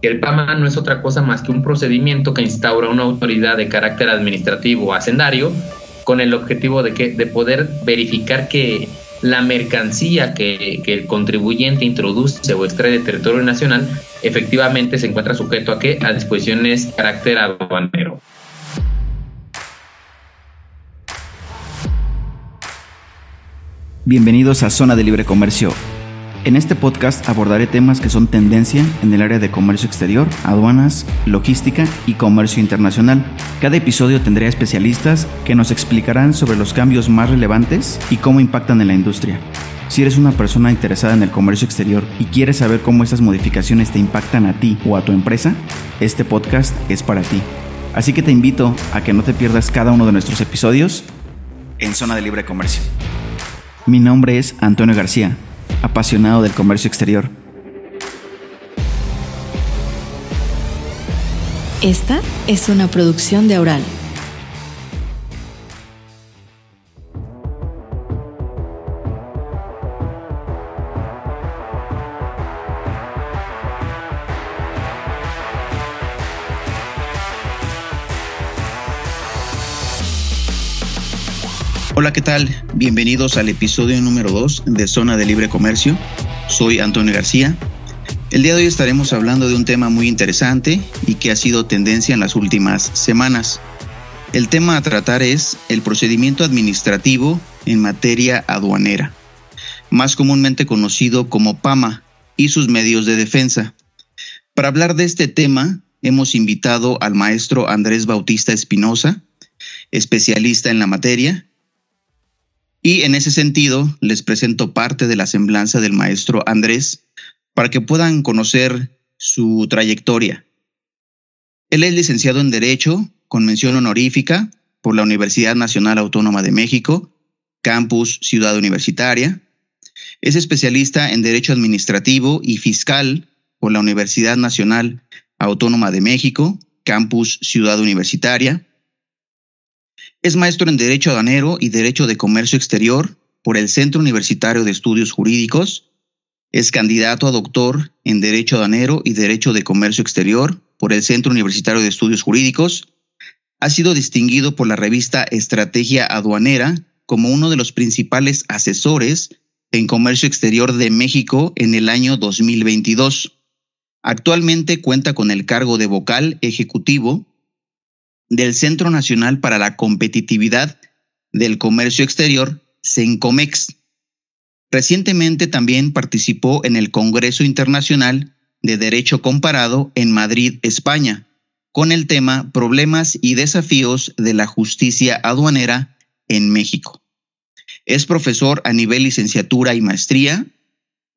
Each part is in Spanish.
que el PAMA no es otra cosa más que un procedimiento que instaura una autoridad de carácter administrativo hacendario con el objetivo de, que, de poder verificar que la mercancía que, que, el contribuyente introduce o extrae de territorio nacional efectivamente se encuentra sujeto a qué? A disposiciones de carácter aduanero. Bienvenidos a Zona de Libre Comercio. En este podcast abordaré temas que son tendencia en el área de comercio exterior, aduanas, logística y comercio internacional. Cada episodio tendrá especialistas que nos explicarán sobre los cambios más relevantes y cómo impactan en la industria. Si eres una persona interesada en el comercio exterior y quieres saber cómo estas modificaciones te impactan a ti o a tu empresa, este podcast es para ti. Así que te invito a que no te pierdas cada uno de nuestros episodios en Zona de Libre Comercio. Mi nombre es Antonio García, apasionado del comercio exterior. Esta es una producción de Aural. Hola, ¿qué tal? Bienvenidos al episodio número 2 de Zona de Libre Comercio. Soy Antonio García. El día de hoy estaremos hablando de un tema muy interesante y que ha sido tendencia en las últimas semanas. El tema a tratar es el procedimiento administrativo en materia aduanera, más comúnmente conocido como PAMA, y sus medios de defensa. Para hablar de este tema, hemos invitado al maestro Andrés Bautista Espinosa, especialista en la materia, y en ese sentido, les presento parte de la semblanza del maestro Andrés para que puedan conocer su trayectoria. Él es licenciado en Derecho con mención honorífica por la Universidad Nacional Autónoma de México, Campus Ciudad Universitaria. Es especialista en Derecho Administrativo y Fiscal por la Universidad Nacional Autónoma de México, Campus Ciudad Universitaria. Es maestro en Derecho Aduanero y Derecho de Comercio Exterior por el Centro Universitario de Estudios Jurídicos. Es candidato a doctor en Derecho Aduanero y Derecho de Comercio Exterior por el Centro Universitario de Estudios Jurídicos. Ha sido distinguido por la revista Estrategia Aduanera como uno de los principales asesores en comercio exterior de México en el año 2022. Actualmente cuenta con el cargo de vocal ejecutivo del Centro Nacional para la Competitividad del Comercio Exterior, CENCOMEX. Recientemente también participó en el Congreso Internacional de Derecho Comparado en Madrid, España, con el tema Problemas y desafíos de la justicia aduanera en México. Es profesor a nivel licenciatura y maestría,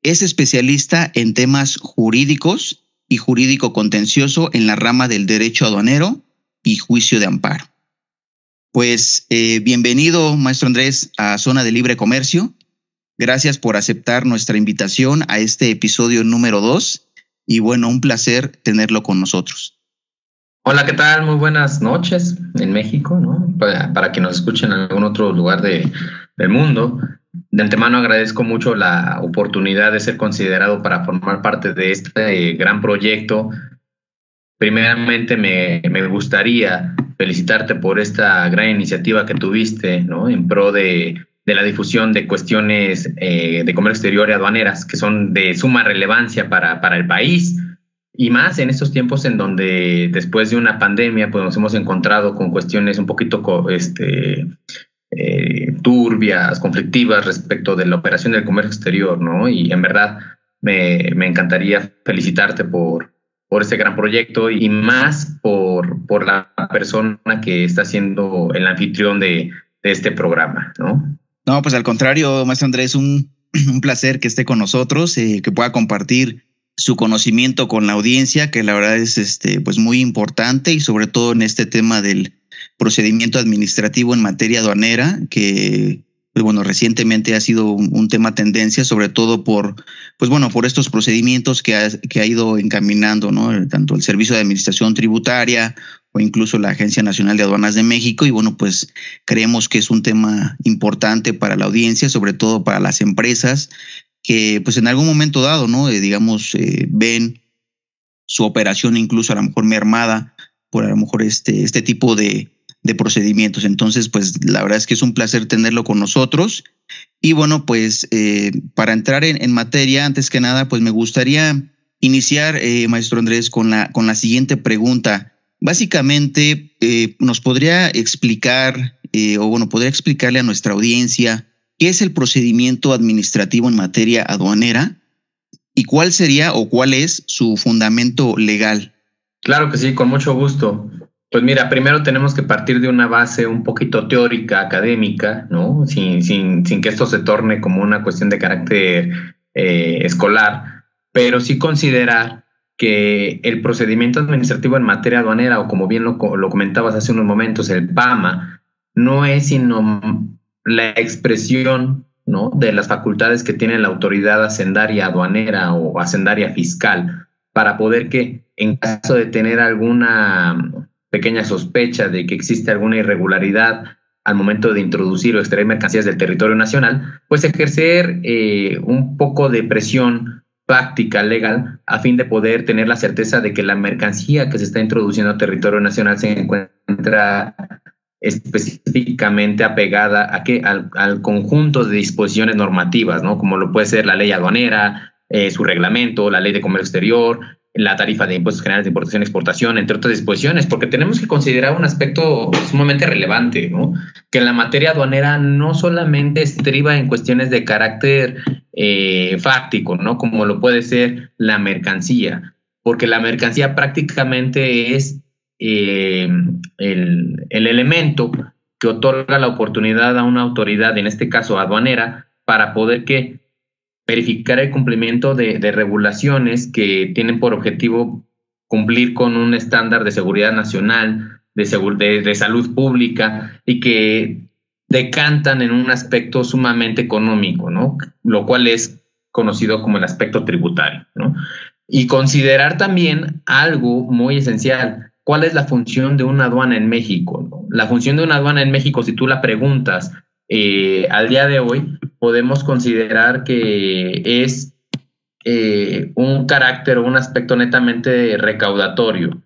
es especialista en temas jurídicos y jurídico contencioso en la rama del derecho aduanero y juicio de amparo. Pues eh, bienvenido, maestro Andrés, a Zona de Libre Comercio. Gracias por aceptar nuestra invitación a este episodio número dos. Y bueno, un placer tenerlo con nosotros. Hola, ¿qué tal? Muy buenas noches en México, ¿no? Para, que nos escuchen en algún otro lugar de, del mundo. De antemano agradezco mucho la oportunidad de ser considerado para formar parte de este gran proyecto primeramente me, gustaría felicitarte por esta gran iniciativa que tuviste ¿no? en pro de, la difusión de cuestiones eh, de comercio exterior y aduaneras que son de suma relevancia para, el país y más en estos tiempos en donde después de una pandemia pues nos hemos encontrado con cuestiones un poquito este, eh, turbias, conflictivas respecto de la operación del comercio exterior, ¿no? Y en verdad me, me encantaría felicitarte por, por este gran proyecto y más por, por la persona que está siendo el anfitrión de, este programa, ¿no? No, pues al contrario, maestro Andrés, un, un placer que esté con nosotros, eh, que pueda compartir su conocimiento con la audiencia, que la verdad es este, pues muy importante y sobre todo en este tema del procedimiento administrativo en materia aduanera, que pues bueno, recientemente ha sido un, tema tendencia, sobre todo por, pues bueno, por estos procedimientos que ha, que ha ido encaminando, ¿no? Tanto el Servicio de Administración Tributaria o incluso la Agencia Nacional de Aduanas de México. Y bueno, pues creemos que es un tema importante para la audiencia, sobre todo para las empresas que, pues en algún momento dado, ¿no? Eh, digamos, eh, ven su operación incluso a lo mejor mermada por a lo mejor este, este tipo de, de procedimientos. Entonces, pues la verdad es que es un placer tenerlo con nosotros. Y bueno, pues eh, para entrar en, materia, antes que nada, pues me gustaría iniciar, eh, maestro Andrés, con la, con la siguiente pregunta. Básicamente, eh, ¿nos podría explicar, o bueno, podría explicarle a nuestra audiencia qué es el procedimiento administrativo en materia aduanera y cuál sería o cuál es su fundamento legal? Claro que sí, con mucho gusto. Pues mira, primero tenemos que partir de una base un poquito teórica, académica, ¿no? Sin, sin, sin que esto se torne como una cuestión de carácter eh, escolar, pero sí considerar que el procedimiento administrativo en materia aduanera, o como bien lo, lo comentabas hace unos momentos, el PAMA, no es sino la expresión ¿no? de las facultades que tiene la autoridad hacendaria aduanera o hacendaria fiscal para poder que, en caso de tener alguna pequeña sospecha de que existe alguna irregularidad al momento de introducir o extraer mercancías del territorio nacional, pues ejercer eh, un poco de presión práctica legal a fin de poder tener la certeza de que la mercancía que se está introduciendo al territorio nacional se encuentra específicamente apegada a qué? Al, conjunto de disposiciones normativas, ¿no? Como lo puede ser la ley aduanera, eh, su reglamento, la ley de comercio exterior, la tarifa de impuestos generales de importación y exportación, entre otras disposiciones, porque tenemos que considerar un aspecto sumamente relevante, ¿no? Que la materia aduanera no solamente estriba en cuestiones de carácter eh, fáctico, ¿no? Como lo puede ser la mercancía, porque la mercancía prácticamente es eh, el, el elemento que otorga la oportunidad a una autoridad, en este caso aduanera, para poder que verificar el cumplimiento de, regulaciones que tienen por objetivo cumplir con un estándar de seguridad nacional, de, salud pública y que decantan en un aspecto sumamente económico, ¿no? Lo cual es conocido como el aspecto tributario, ¿no? Y considerar también algo muy esencial, ¿cuál es la función de una aduana en México? La función de una aduana en México, si tú la preguntas eh, al día de hoy, podemos considerar que es eh, un carácter o un aspecto netamente recaudatorio.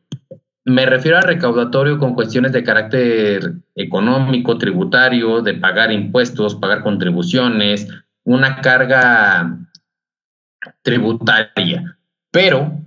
Me refiero a recaudatorio con cuestiones de carácter económico, tributario, de pagar impuestos, pagar contribuciones, una carga tributaria. Pero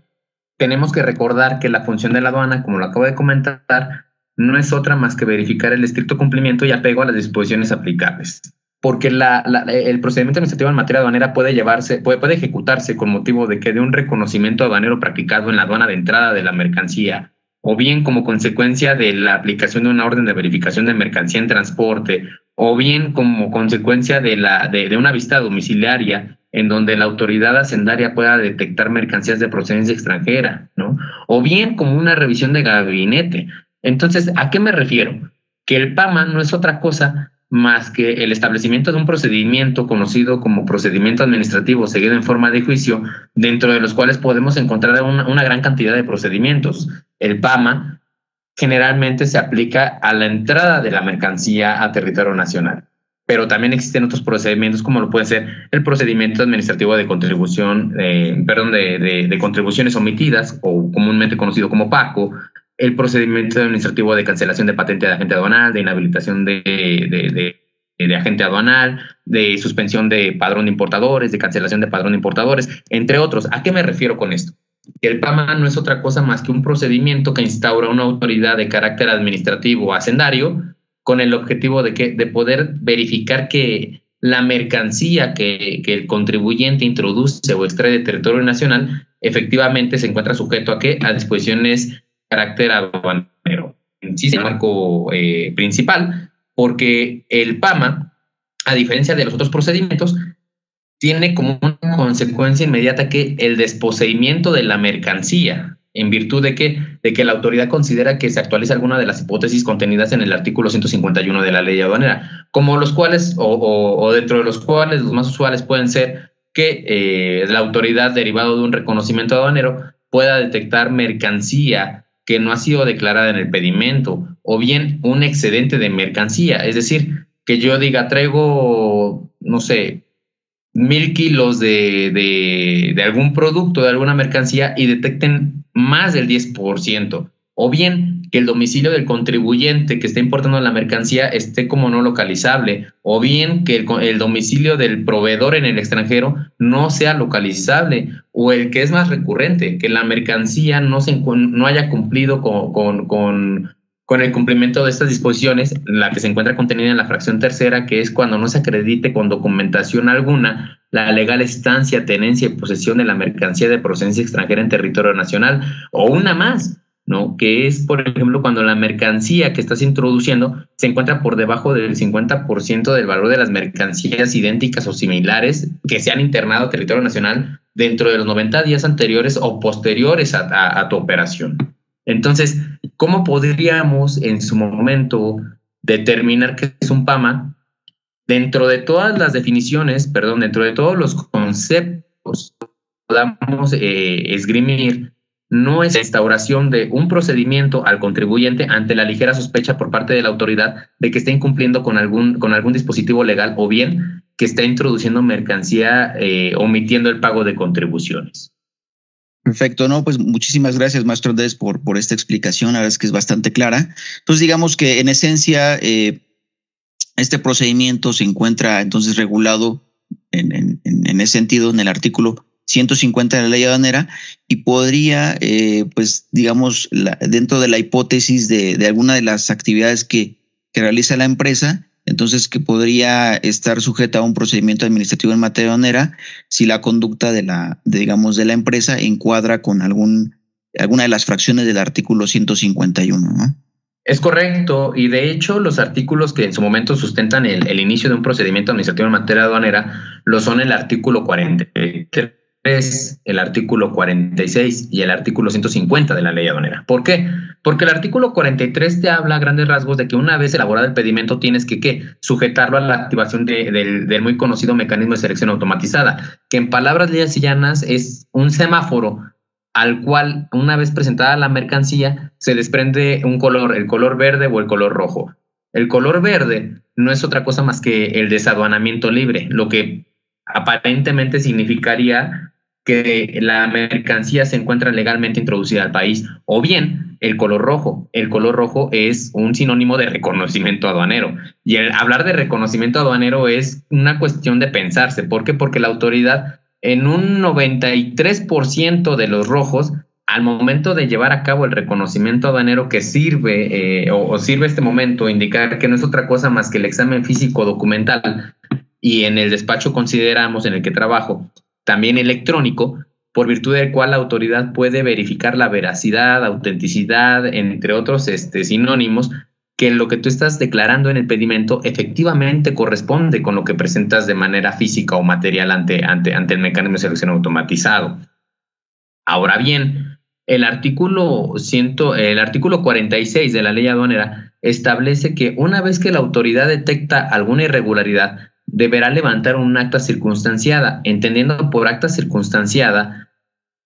tenemos que recordar que la función de la aduana, como lo acabo de comentar, no es otra más que verificar el estricto cumplimiento y apego a las disposiciones aplicables porque el procedimiento administrativo en materia aduanera puede llevarse, puede, puede ejecutarse con motivo de que de un reconocimiento aduanero practicado en la aduana de entrada de la mercancía, o bien como consecuencia de la aplicación de una orden de verificación de mercancía en transporte, o bien como consecuencia de, una vista domiciliaria en donde la autoridad hacendaria pueda detectar mercancías de procedencia extranjera, ¿no? O bien como una revisión de gabinete. Entonces, ¿a qué me refiero? Que el PAMA no es otra cosa más que el establecimiento de un procedimiento conocido como procedimiento administrativo seguido en forma de juicio, dentro de los cuales podemos encontrar una, gran cantidad de procedimientos. El PAMA generalmente se aplica a la entrada de la mercancía a territorio nacional, pero también existen otros procedimientos como lo puede ser el procedimiento administrativo de contribución, eh, perdón, de contribuciones omitidas o comúnmente conocido como PACO, el procedimiento administrativo de cancelación de patente de agente aduanal, de inhabilitación de, de, agente aduanal, de suspensión de padrón de importadores, de cancelación de padrón de importadores, entre otros. ¿A qué me refiero con esto? Que el PAMA no es otra cosa más que un procedimiento que instaura una autoridad de carácter administrativo o hacendario con el objetivo de, que, de poder verificar que la mercancía que, que, el contribuyente introduce o extrae de territorio nacional efectivamente se encuentra sujeto a qué? A disposiciones carácter aduanero en sí el marco eh, principal, porque el PAMA, a diferencia de los otros procedimientos, tiene como una consecuencia inmediata que el desposeimiento de la mercancía, en virtud de que, de que la autoridad considera que se actualiza alguna de las hipótesis contenidas en el artículo 151 de la ley aduanera, como los cuales, o, dentro de los cuales los más usuales pueden ser que eh, la autoridad, derivado de un reconocimiento aduanero, pueda detectar mercancía que no ha sido declarada en el pedimento o bien un excedente de mercancía. Es decir, que yo diga, traigo, no sé, mil kilos de, de, algún producto, de alguna mercancía y detecten más del 10%, o bien que el domicilio del contribuyente que está importando la mercancía esté como no localizable, o bien que el, domicilio del proveedor en el extranjero no sea localizable, o el que es más recurrente, que la mercancía no, se, no haya cumplido con, con, con el cumplimiento de estas disposiciones, la que se encuentra contenida en la fracción tercera, que es cuando no se acredite con documentación alguna la legal estancia, tenencia y posesión de la mercancía de procedencia extranjera en territorio nacional, o una más, ¿no? Que es, por ejemplo, cuando la mercancía que estás introduciendo se encuentra por debajo del 50% del valor de las mercancías idénticas o similares que se han internado a territorio nacional dentro de los 90 días anteriores o posteriores a, tu operación. Entonces, ¿cómo podríamos en su momento determinar qué es un PAMA? Dentro de todas las definiciones, perdón, dentro de todos los conceptos podamos eh, esgrimir no es instauración de un procedimiento al contribuyente ante la ligera sospecha por parte de la autoridad de que está incumpliendo con algún, con algún dispositivo legal o bien que está introduciendo mercancía eh, omitiendo el pago de contribuciones. Perfecto, no, pues muchísimas gracias, maestro Andrés, por, por esta explicación, la verdad es que es bastante clara. Entonces, digamos que en esencia, eh, este procedimiento se encuentra entonces regulado en, en, en ese sentido en el artículo 150 de la ley aduanera y podría, eh, pues, digamos, dentro de la hipótesis de, alguna de las actividades que, que, realiza la empresa, entonces que podría estar sujeta a un procedimiento administrativo en materia aduanera si la conducta de la, digamos, de la empresa encuadra con algún, alguna de las fracciones del artículo 151, ¿no? Es correcto, y de hecho los artículos que en su momento sustentan el, el, inicio de un procedimiento administrativo en materia aduanera lo son el artículo 43 es el artículo 46 y el artículo 150 de la ley aduanera. ¿Por qué? Porque el artículo 43 te habla a grandes rasgos de que una vez elaborado el pedimento tienes que ¿qué? sujetarlo a la activación del, muy conocido mecanismo de selección automatizada, que en palabras y llanas es un semáforo al cual una vez presentada la mercancía se desprende un color, el color verde o el color rojo. El color verde no es otra cosa más que el desaduanamiento libre, lo que aparentemente significaría que la mercancía se encuentra legalmente introducida al país, o bien el color rojo. El color rojo es un sinónimo de reconocimiento aduanero. Y el hablar de reconocimiento aduanero es una cuestión de pensarse. ¿Por qué? Porque la autoridad en un 93% de los rojos, al momento de llevar a cabo el reconocimiento aduanero que sirve eh, o, o, sirve este momento, indicar que no es otra cosa más que el examen físico documental y en el despacho consideramos en el que trabajo también electrónico, por virtud del cual la autoridad puede verificar la veracidad, autenticidad, entre otros este, sinónimos, que lo que tú estás declarando en el pedimento efectivamente corresponde con lo que presentas de manera física o material ante, ante, ante el mecanismo de selección automatizado. Ahora bien, el artículo, ciento, el artículo 46 de la ley aduanera establece que una vez que la autoridad detecta alguna irregularidad, deberá levantar un acta circunstanciada, entendiendo por acta circunstanciada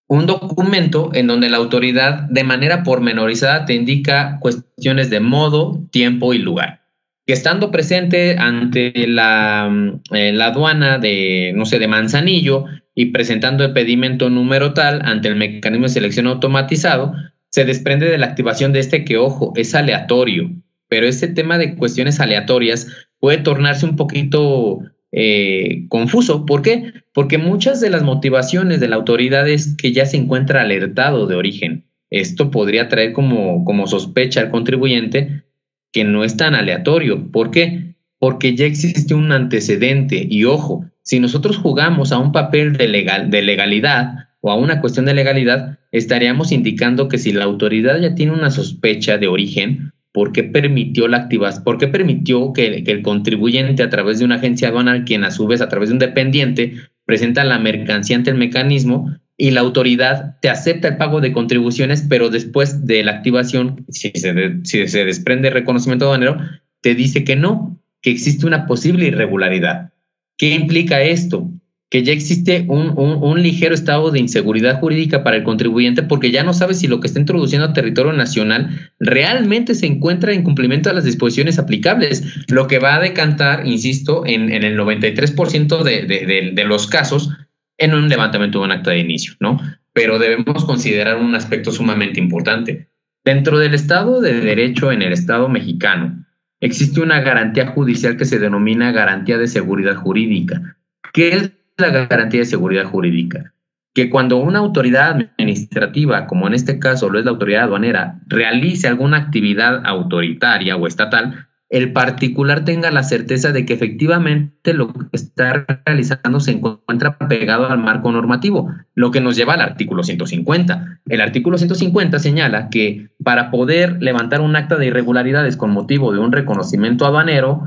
un documento en donde la autoridad de manera pormenorizada te indica cuestiones de modo, tiempo y lugar. Que estando presente ante la, eh, la aduana de, no sé, de Manzanillo y presentando el pedimento número tal ante el mecanismo de selección automatizado, se desprende de la activación de este que, ojo, es aleatorio, pero este tema de cuestiones aleatorias puede tornarse un poquito eh, confuso. ¿Por qué? Porque muchas de las motivaciones de la autoridad es que ya se encuentra alertado de origen. Esto podría traer como, como sospecha al contribuyente que no es tan aleatorio. ¿Por qué? Porque ya existe un antecedente y ojo, si nosotros jugamos a un papel de, legal, de legalidad o a una cuestión de legalidad, estaríamos indicando que si la autoridad ya tiene una sospecha de origen, ¿Por qué permitió la activación? ¿Por qué permitió que, el contribuyente a través de una agencia aduanal, quien a su vez a través de un dependiente presenta la mercancía ante el mecanismo y la autoridad te acepta el pago de contribuciones, pero después de la activación, si se, si se desprende reconocimiento aduanero, te dice que no, que existe una posible irregularidad. ¿Qué implica esto? Que ya existe un, ligero estado de inseguridad jurídica para el contribuyente porque ya no sabe si lo que está introduciendo a territorio nacional realmente se encuentra en cumplimiento de las disposiciones aplicables, lo que va a decantar, insisto, en, en el 93% de, de, de, los casos en un levantamiento de un acta de inicio, ¿no? pero debemos considerar un aspecto sumamente importante. Dentro del Estado de Derecho en el Estado mexicano, existe una garantía judicial que se denomina garantía de seguridad jurídica. ¿Qué es la garantía de seguridad jurídica? Que cuando una autoridad administrativa, como en este caso lo es la autoridad aduanera, realice alguna actividad autoritaria o estatal, el particular tenga la certeza de que efectivamente lo que está realizando se encuentra pegado al marco normativo, lo que nos lleva al artículo 150. El artículo 150 señala que para poder levantar un acta de irregularidades con motivo de un reconocimiento aduanero,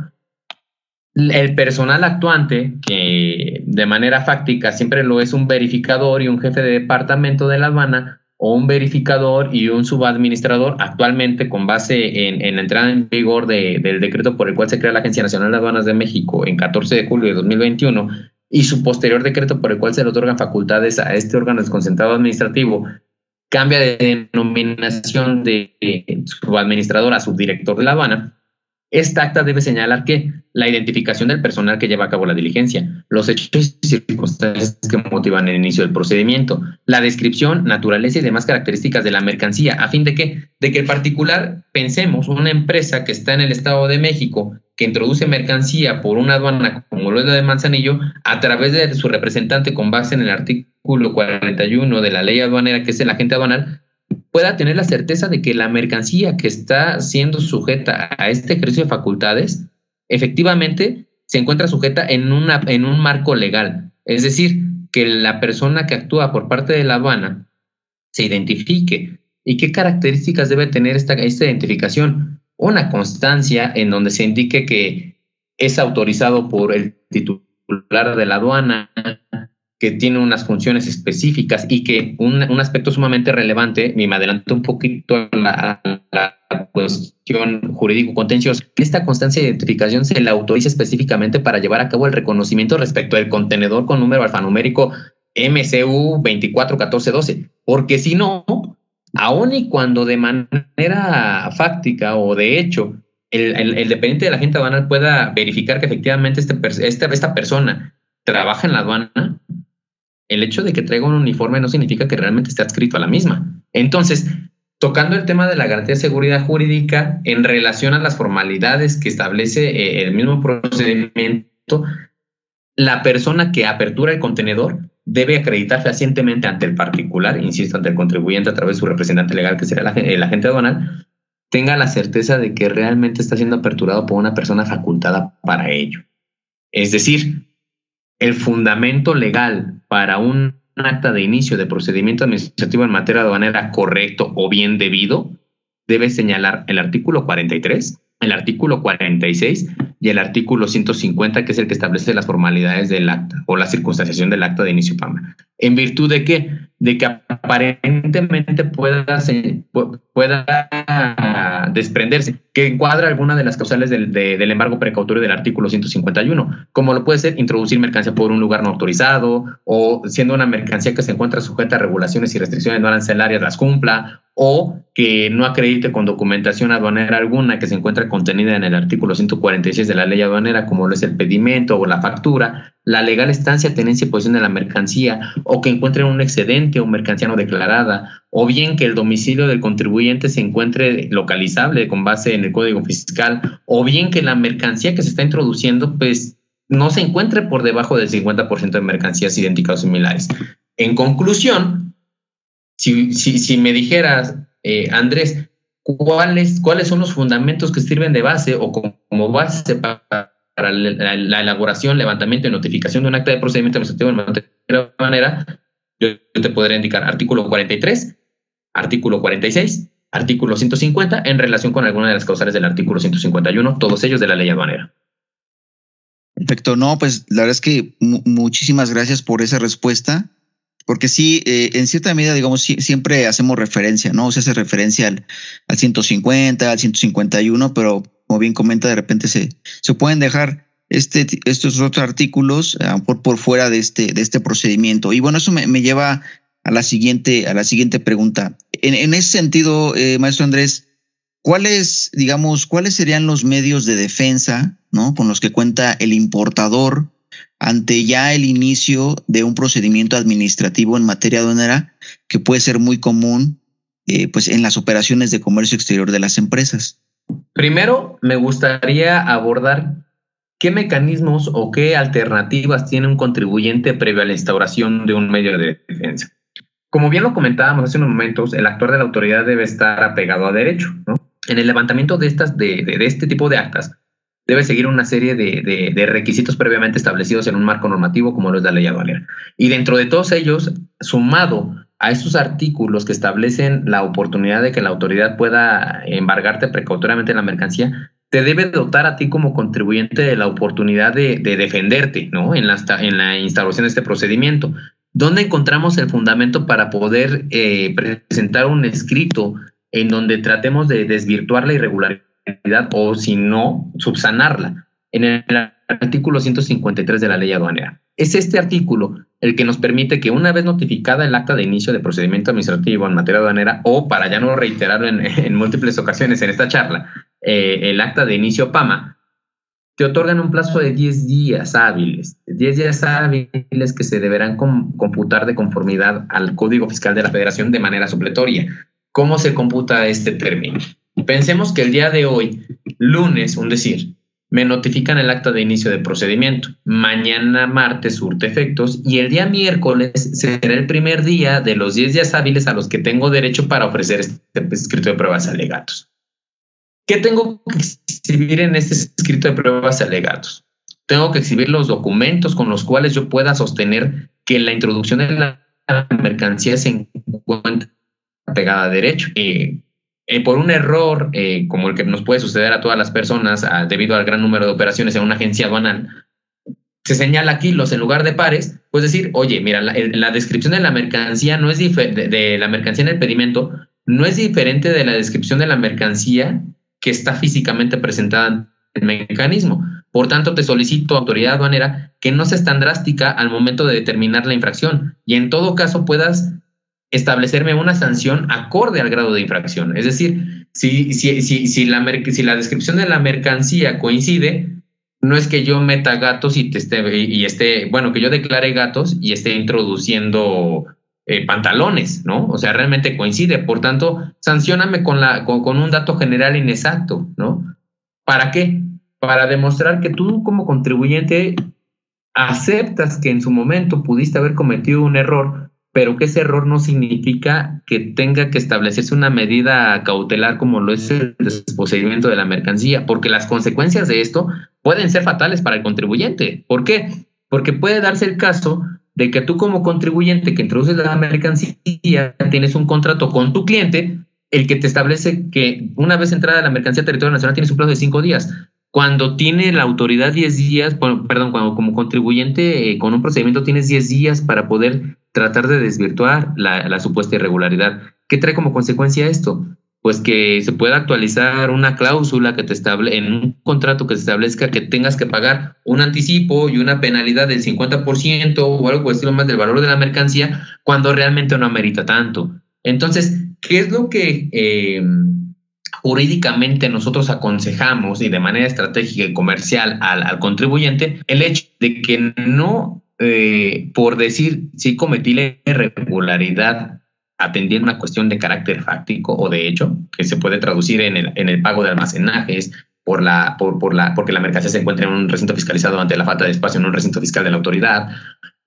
el personal actuante, que de manera fáctica siempre lo es un verificador y un jefe de departamento de la aduana, o un verificador y un subadministrador, actualmente con base en, la entrada en vigor del decreto por el cual se crea la Agencia Nacional de Aduanas de México en 14 de julio de 2021 y su posterior decreto por el cual se le otorgan facultades a este órgano desconcentrado administrativo, cambia de denominación de subadministrador a subdirector de la aduana, esta acta debe señalar que la identificación del personal que lleva a cabo la diligencia, los hechos y circunstancias que motivan el inicio del procedimiento, la descripción, naturaleza y demás características de la mercancía, a fin de que, de que el particular, pensemos, una empresa que está en el Estado de México, que introduce mercancía por una aduana como lo es la de Manzanillo, a través de su representante con base en el artículo 41 de la ley aduanera, que es el agente aduanal, pueda tener la certeza de que la mercancía que está siendo sujeta a este ejercicio de facultades efectivamente se encuentra sujeta en, una, en un marco legal. Es decir, que la persona que actúa por parte de la aduana se identifique. ¿Y qué características debe tener esta, esta identificación? Una constancia en donde se indique que es autorizado por el titular de la aduana, que tiene unas funciones específicas y que un, aspecto sumamente relevante, me adelanto un poquito a la, cuestión jurídico-contenciosa, esta constancia de identificación se le autoriza específicamente para llevar a cabo el reconocimiento respecto al contenedor con número alfanumérico MCU 241412, porque si no, aun y cuando de manera fáctica o de hecho el, el, dependiente de la gente aduanal pueda verificar que efectivamente este, esta, esta persona trabaja en la aduana, el hecho de que traiga un uniforme no significa que realmente esté adscrito a la misma. Entonces, tocando el tema de la garantía de seguridad jurídica en relación a las formalidades que establece eh, el mismo procedimiento, la persona que apertura el contenedor debe acreditar fehacientemente ante el particular, insisto, ante el contribuyente a través de su representante legal, que será el agente aduanal, tenga la certeza de que realmente está siendo aperturado por una persona facultada para ello. Es decir, el fundamento legal para un acta de inicio de procedimiento administrativo en materia aduanera correcto o bien debido debe señalar el artículo 43, el artículo 46 y el artículo 150, que es el que establece las formalidades del acta o la circunstanciación del acta de inicio PAMA. ¿En virtud de qué? De que aparentemente pueda, pueda desprenderse, que encuadra alguna de las causales del, del embargo precautorio del artículo 151, como lo puede ser introducir mercancía por un lugar no autorizado o siendo una mercancía que se encuentra sujeta a regulaciones y restricciones no arancelarias las cumpla o que no acredite con documentación aduanera alguna que se encuentra contenida en el artículo 146 de la ley aduanera, como lo es el pedimento o la factura, la legal estancia, tenencia y posición de la mercancía, o que encuentre un excedente o mercancía no declarada, o bien que el domicilio del contribuyente se encuentre localizable con base en el código fiscal, o bien que la mercancía que se está introduciendo, pues no se encuentre por debajo del 50% de mercancías idénticas o similares. En conclusión, si, si, me dijeras, eh, Andrés, ¿cuáles, ¿cuáles son los fundamentos que sirven de base o como, base para, la, elaboración, levantamiento y notificación de un acta de procedimiento administrativo de manera, yo, yo te podría indicar artículo 43, artículo 46, artículo 150 en relación con alguna de las causales del artículo 151, todos ellos de la ley aduanera. Perfecto, no, pues la verdad es que muchísimas gracias por esa respuesta porque sí, eh, en cierta medida, digamos, siempre hacemos referencia, ¿no? Se hace referencia al, al 150, al 151, pero como bien comenta, de repente se, se pueden dejar este, estos otros artículos uh, por, por fuera de este, de este procedimiento. Y bueno, eso me, me lleva a la siguiente, a la siguiente pregunta. En, en ese sentido, eh, maestro Andrés, ¿cuáles, digamos, cuáles serían los medios de defensa, ¿no? Con los que cuenta el importador ante ya el inicio de un procedimiento administrativo en materia aduanera que puede ser muy común eh, pues en las operaciones de comercio exterior de las empresas. Primero, me gustaría abordar qué mecanismos o qué alternativas tiene un contribuyente previo a la instauración de un medio de defensa. Como bien lo comentábamos hace unos momentos, el actor de la autoridad debe estar apegado a derecho. En el levantamiento de, estas, de, de, este tipo de actas, debe seguir una serie de, requisitos previamente establecidos en un marco normativo como lo es la ley aduanera. Y dentro de todos ellos, sumado a estos artículos que establecen la oportunidad de que la autoridad pueda embargarte precautoriamente la mercancía, te debe dotar a ti como contribuyente de la oportunidad de, defenderte ¿no? en, la, en la instauración de este procedimiento. ¿Dónde encontramos el fundamento para poder eh, presentar un escrito en donde tratemos de desvirtuar la irregularidad o, si no, subsanarla? En el artículo 153 de la ley aduanera. Es este artículo el que nos permite que una vez notificada el acta de inicio de procedimiento administrativo en materia aduanera, o para ya no reiterarlo en, múltiples ocasiones en esta charla, eh, el acta de inicio PAMA, te otorgan un plazo de 10 días hábiles, 10 días hábiles que se deberán computar de conformidad al Código Fiscal de la Federación de manera supletoria. ¿Cómo se computa este término? Pensemos que el día de hoy, lunes, un decir, me notifican el acta de inicio de procedimiento. Mañana martes surte efectos y el día miércoles será el primer día de los 10 días hábiles a los que tengo derecho para ofrecer este escrito de pruebas alegatos. ¿Qué tengo que exhibir en este escrito de pruebas alegatos? Tengo que exhibir los documentos con los cuales yo pueda sostener que la introducción de la mercancía se encuentra pegada a derecho. Eh, eh, por un error eh, como el que nos puede suceder a todas las personas ah, debido al gran número de operaciones en una agencia aduanal, se señala aquí los en lugar de pares, pues decir, oye, mira, la, la descripción de la mercancía no es de, de, la mercancía en el pedimento no es diferente de la descripción de la mercancía que está físicamente presentada en el mecanismo. Por tanto, te solicito, autoridad aduanera, que no seas tan drástica al momento de determinar la infracción y en todo caso puedas establecerme una sanción acorde al grado de infracción. Es decir, si, si, si, si, la, descripción de la mercancía coincide, no es que yo meta gatos y, te esté, y esté, bueno, que yo declare gatos y esté introduciendo eh, pantalones, ¿no? O sea, realmente coincide. Por tanto, sancioname con, la, con, con un dato general inexacto, ¿no? ¿Para qué? Para demostrar que tú como contribuyente aceptas que en su momento pudiste haber cometido un error, pero que ese error no significa que tenga que establecerse una medida cautelar como lo es el desposeimiento de la mercancía, porque las consecuencias de esto pueden ser fatales para el contribuyente. ¿Por qué? Porque puede darse el caso de que tú como contribuyente que introduces la mercancía tienes un contrato con tu cliente, el que te establece que una vez entrada la mercancía a territorio nacional tienes un plazo de cinco días. Cuando tiene la autoridad 10 días, perdón, cuando como contribuyente eh, con un procedimiento tienes 10 días para poder tratar de desvirtuar la, supuesta irregularidad. ¿Qué trae como consecuencia esto? Pues que se pueda actualizar una cláusula que te estable en un contrato que se establezca que tengas que pagar un anticipo y una penalidad del 50% o algo estilo más del valor de la mercancía cuando realmente no amerita tanto. Entonces, ¿qué es lo que eh, jurídicamente nosotros aconsejamos y de manera estratégica y comercial al, al contribuyente? El hecho de que no eh, por decir si cometí la irregularidad atendiendo una cuestión de carácter fáctico o de hecho, que se puede traducir en el, en el pago de almacenajes, por la, por, por la, porque la mercancía se encuentra en un recinto fiscalizado ante la falta de espacio en un recinto fiscal de la autoridad,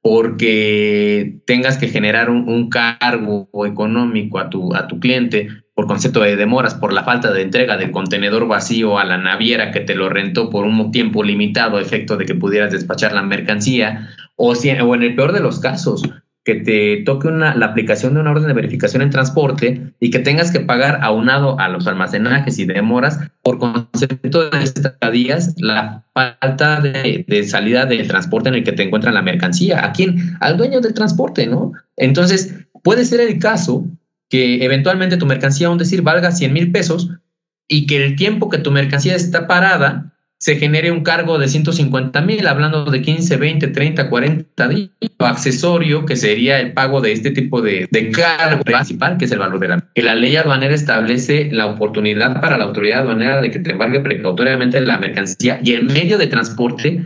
porque tengas que generar un, un, cargo económico a tu, a tu cliente por concepto de demoras, por la falta de entrega del contenedor vacío a la naviera que te lo rentó por un tiempo limitado, efecto de que pudieras despachar la mercancía, o, si, o en el peor de los casos, que te toque una, la aplicación de una orden de verificación en transporte y que tengas que pagar aunado a los almacenajes y demoras por concepto de estadías la falta de, de, salida del transporte en el que te encuentra la mercancía. ¿A quién? Al dueño del transporte, ¿no? Entonces, puede ser el caso que eventualmente tu mercancía, aún decir, valga 100 mil pesos y que el tiempo que tu mercancía está parada se genere un cargo de 150 mil, hablando de 15, 20, 30, 40 días. Accesorio, que sería el pago de este tipo de, de cargo principal, que es el valor de la... Que la ley aduanera establece la oportunidad para la autoridad aduanera de que te embargue precautoriamente la mercancía y el medio de transporte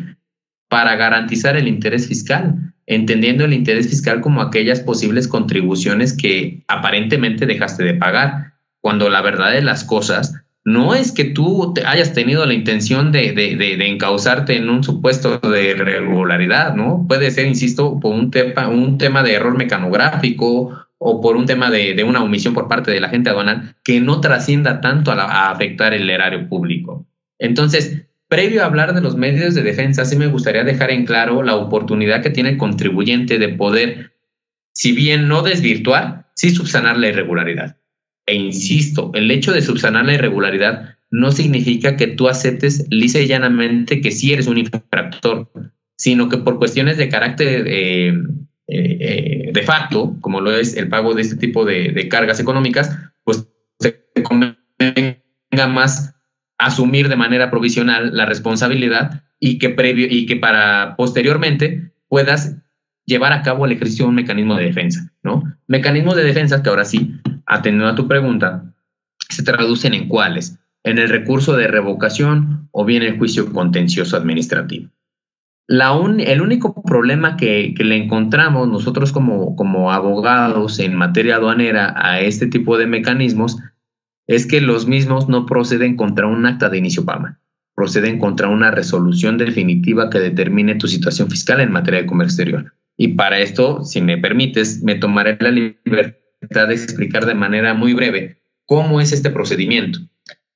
para garantizar el interés fiscal, entendiendo el interés fiscal como aquellas posibles contribuciones que aparentemente dejaste de pagar, cuando la verdad de las cosas no es que tú hayas tenido la intención de, de, encauzarte en un supuesto de irregularidad, ¿no? Puede ser, insisto, por un tema, un tema de error mecanográfico o por un tema de, una omisión por parte de la gente aduanal que no trascienda tanto a, afectar el erario público. Entonces, previo a hablar de los medios de defensa, sí me gustaría dejar en claro la oportunidad que tiene el contribuyente de poder, si bien no desvirtuar, sí subsanar la irregularidad. E insisto, el hecho de subsanar la irregularidad no significa que tú aceptes lisa y llanamente que sí eres un infractor, sino que por cuestiones de carácter eh, eh, de facto, como lo es el pago de este tipo de, cargas económicas, pues te convenga más asumir de manera provisional la responsabilidad y que previo y que para posteriormente puedas llevar a cabo el ejercicio de un mecanismo de defensa, ¿no? Mecanismos de defensa que ahora sí atendiendo a tu pregunta, se traducen en cuáles? En el recurso de revocación o bien el juicio contencioso administrativo. La el único problema que, le encontramos nosotros como, como abogados en materia aduanera a este tipo de mecanismos es que los mismos no proceden contra un acta de inicio PAMA, proceden contra una resolución definitiva que determine tu situación fiscal en materia de comercio exterior. Y para esto, si me permites, me tomaré la libertad de explicar de manera muy breve cómo es este procedimiento.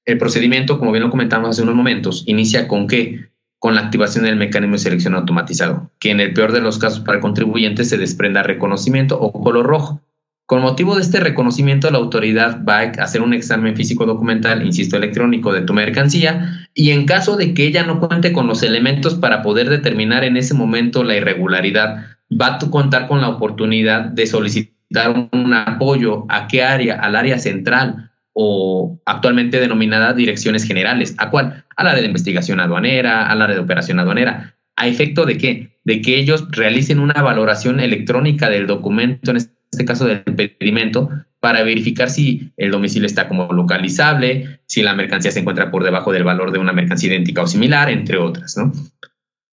El procedimiento, como bien lo comentamos hace unos momentos, inicia con qué? Con la activación del mecanismo de selección automatizado, que en el peor de los casos para el contribuyente se desprenda reconocimiento o color rojo. Con motivo de este reconocimiento, la autoridad va a hacer un examen físico documental, insisto, electrónico de tu mercancía y en caso de que ella no cuente con los elementos para poder determinar en ese momento la irregularidad, va a contar con la oportunidad de solicitar un apoyo a qué área, al área central o actualmente denominada direcciones generales. ¿A cuál? Al área de investigación aduanera, al área de operación aduanera. ¿A efecto de qué? De que ellos realicen una valoración electrónica del documento, en este caso del pedimento, para verificar si el domicilio está como localizable, si la mercancía se encuentra por debajo del valor de una mercancía idéntica o similar, entre otras, ¿no?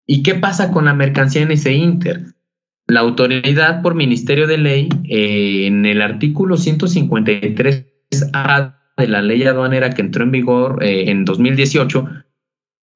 ¿Y qué pasa con la mercancía en ese inter? La autoridad por Ministerio de Ley, eh, en el artículo 153A de la ley aduanera que entró en vigor eh, en 2018,